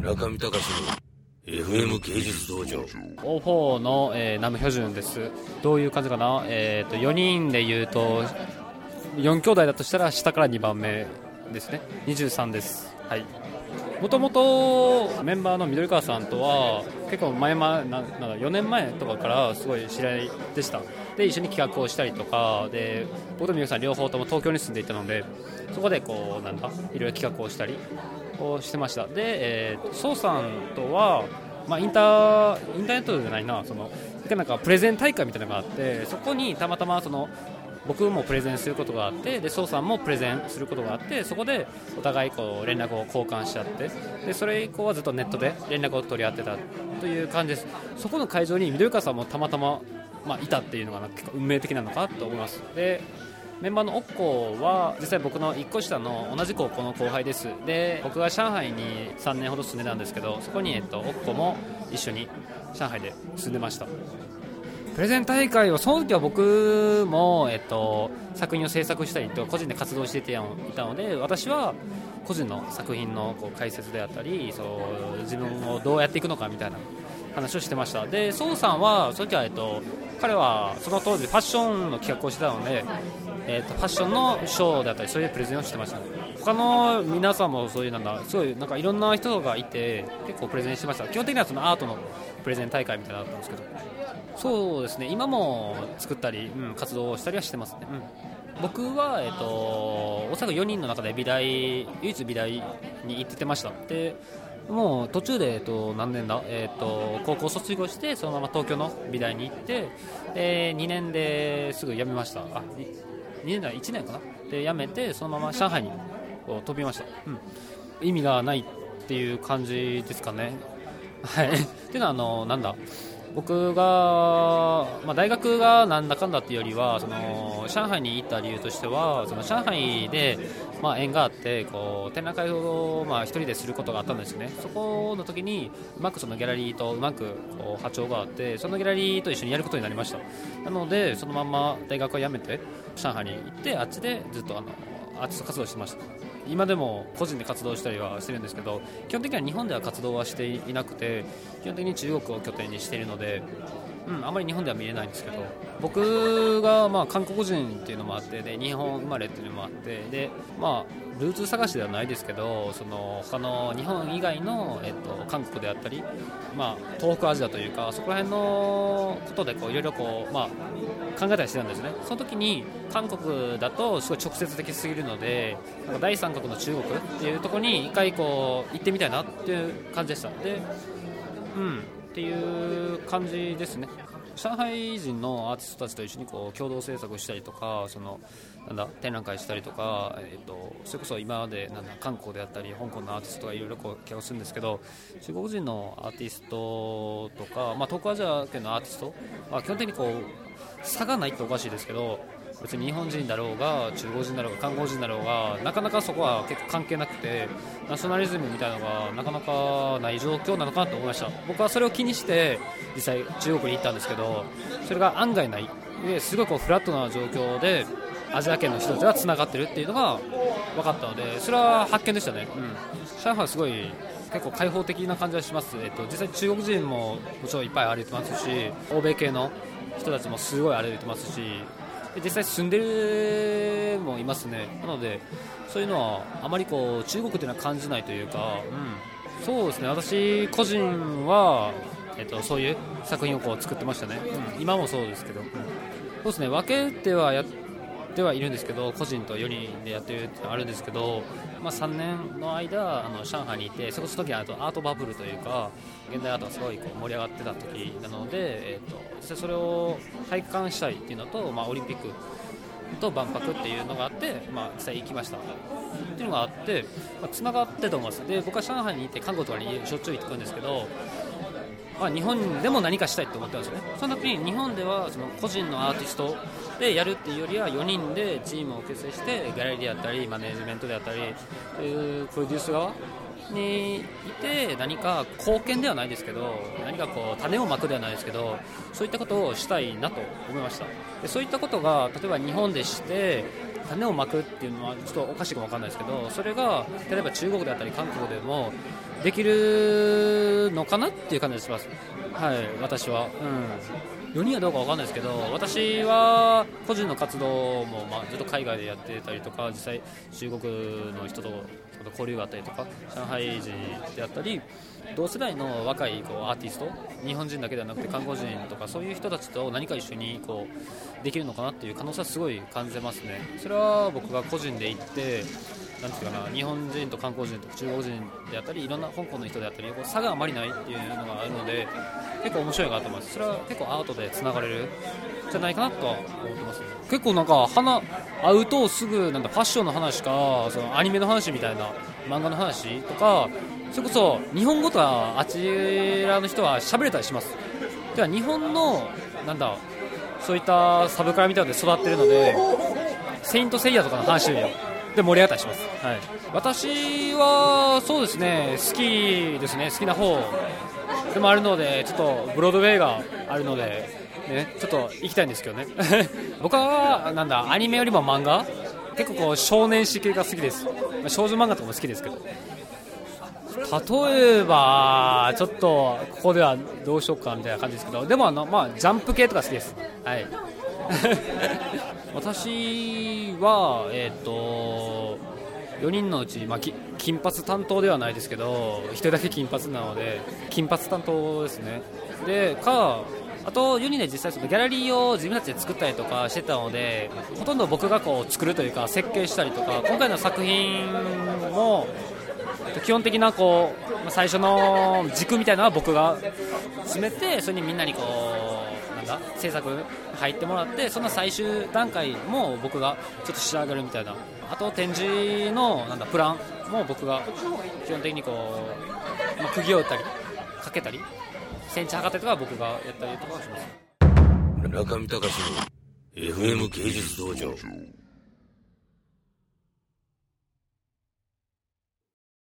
中見隆の FM 芸術道場。O4 の、えー、ナム・ヒョジュンです。どういう感じかな、えーと、4人で言うと4兄弟だとしたら下から2番目ですね。23です。はい。もともとメンバーの緑川さんとは結構前々ななん4年前とかからすごい知り合いでした。で一緒に企画をしたりとかで僕とみゆさん両方とも東京に住んでいたのでそこでこうなんだいろいろ企画をしたりをしてました。で、えー、宋さんとは、まあ、インターインターネットじゃないなそのなんかプレゼン大会みたいなのがあってそこにたまたまその僕もプレゼンすることがあってで宋さんもプレゼンすることがあってそこでお互いこう連絡を交換し合ってでそれ以降はずっとネットで連絡を取り合ってたという感じです。そこの会場に緑川さんもたまたま、まあ、いたっていうのが結構運命的なのかと思います。でメンバーのオッコは実際僕の1個下の同じ高校の後輩です。で僕が上海に3年ほど住んでたんですけどそこに、えっと、オッコも一緒に上海で住んでました。プレゼン大会はその時は僕も、えっと、作品を制作したりと個人で活動していたので私は個人の作品のこう解説であったりそう自分をどうやっていくのかみたいな話をしてました。で宋さんはその時は、えっと、彼はその当時ファッションの企画をしてたので、えっと、ファッションのショーだったりそういうプレゼンをしてました、ね、他の皆さんもそういうなんだすごいなんかいろんな人がいて結構プレゼンしてました。基本的にはそのアートのプレゼン大会みたいなのだったんですけど。そうですね。今も作ったり、うん、活動をしたりはしてますね、うん、僕は、えーと、おそらく4人の中で美大唯一美大に行っててました。でもう途中で、えっと、何年だ、えっと、高校卒業してそのまま東京の美大に行ってで2年ですぐ辞めました。あ 2, 2年だ。1年かな？で辞めてそのまま上海に飛びました、うん、意味がないっていう感じですかね。はい。っていうのはあのなんだ？僕が、まあ、大学がなんだかんだっていうよりはその上海に行った理由としてはその上海で、まあ、縁があってこう展覧会を、まあ、1人ですることがあったんですね。そこの時にうまくそのギャラリーとうまくこう波長があってそのギャラリーと一緒にやることになりました。なのでそのまま大学を辞めて上海に行ってあっちでずっとあのアーティスト活動してました。今でも個人で活動したりはしてるんですけど基本的には日本では活動はしていなくて基本的に中国を拠点にしているので、うん、あまり日本では見えないんですけど僕がまあ韓国人っていうのもあってで日本生まれっていうのもあってで、まあ、ルーツ探しではないですけどその他の日本以外の、えっと、韓国であったり、まあ、東北アジアというかそこら辺のことでいろいろ、考えたりしてたんですね。その時に韓国だとすごい直接的すぎるのでなんか第三国の中国っていうところに一回こう行ってみたいなっていう感じでした。でうんっていう感じですね。上海人のアーティストたちと一緒にこう共同制作したりとかそのなんだ展覧会したりとか、えーと、それこそ今までなんだ韓国であったり香港のアーティストがいろいろ企画するんですけど中国人のアーティストとか、まあ、東アジア圏のアーティストは基本的にこう差がないっておかしいですけど別に日本人だろうが中国人だろうが韓国人だろうがなかなかそこは結構関係なくてナショナリズムみたいなのがなかなかない状況なのかなと思いました。僕はそれを気にして実際中国に行ったんですけどそれが案外ない。ですごいこうフラットな状況でアジア圏の人たちがつながってるっていうのが分かったのでそれは発見でしたね、うん、上海はすごい結構開放的な感じがします、えっと、実際中国人ももちろんいっぱい歩いてますし欧米系の人たちもすごい歩いてますし実際住んでるもいますね。なのでそういうのはあまりこう中国というのは感じないというか、うん、そうですね。私個人は、えっと、そういう作品をこう作ってましたね、うん、今もそうですけど、うん、そうですね。分けてはやってではいるんですけど個人と4人でやってるってあるんですけど、まあ、3年の間あの上海にいてその時はアートバブルというか現代アートがすごいこう盛り上がってた時なので、えーと、それを体感したいっていうのと、まあ、オリンピックと万博っていうのがあって、まあ、実際行きました。っていうのがあって、まあ、つながってと思います。で僕は上海に行って韓国とかにしょっちゅう行ってくるんですけどま、日本でも何かしたいと思ってたんですよねその時に日本ではその個人のアーティストでやるっていうよりは4人でチームを結成してギャラリーであったりマネジメントであったりプロデュース側にいて何か貢献ではないですけど何かこう種をまくではないですけどそういったことをしたいなと思いましたでそういったことが例えば日本でして種をまくっていうのはちょっとおかしいかもわかんないですけどそれが例えば中国であったり韓国でもできるのかなっていう感じがします。はい私は。うん。4人はどうかわかんないですけど私は個人の活動もまあずっと海外でやってたりとか実際中国の人と交流があったりとか上海人であったり同世代の若いこうアーティスト日本人だけではなくて韓国人とかそういう人たちと何か一緒にこうできるのかなっていう可能性はすごい感じますね。それは僕が個人で行ってなんていうかな日本人と韓国人と中国人であったりいろんな香港の人であったり差があまりないっていうのがあるので結構面白いなと思いますそれは結構アートでつながれるじゃないかなとは思ってます、ね、結構なんか花会うとすぐなんだファッションの話かそのアニメの話みたいな漫画の話とかそれこそ日本語とはあちらの人は喋れたりします。では日本のなんだそういったサブカルみたいなので育ってるのでセイント・セイヤとかの話で盛り上がったりします、はい、私はそうですね好きですね好きな方でもあるのでちょっとブロードウェイがあるので、ね、ちょっと行きたいんですけどね。僕はなんだアニメよりも漫画？結構こう少年誌系が好きです、まあ、少女漫画とかも好きですけど。例えば、ちょっとここではどうしようかみたいな感じですけど、でもあの、まあ、ジャンプ系とか好きです。はい、私は、えーと、4人のうち、まあ、金髪担当ではないですけど1人だけ金髪なので金髪担当ですね。でかあと4人で実際そのギャラリーを自分たちで作ったりとかしてたのでほとんど僕がこう作るというか設計したりとか今回の作品も基本的なこう最初の軸みたいなのは僕が詰めてそれにみんなにこうだ制作入ってもらってその最終段階も僕がちょっと仕上げるみたいな。あと展示のなんだプランも僕が基本的にこう、まあ、釘を打ったりかけたりセンチ測ってとか僕がやったりとかします。中見隆の FM 芸術道場。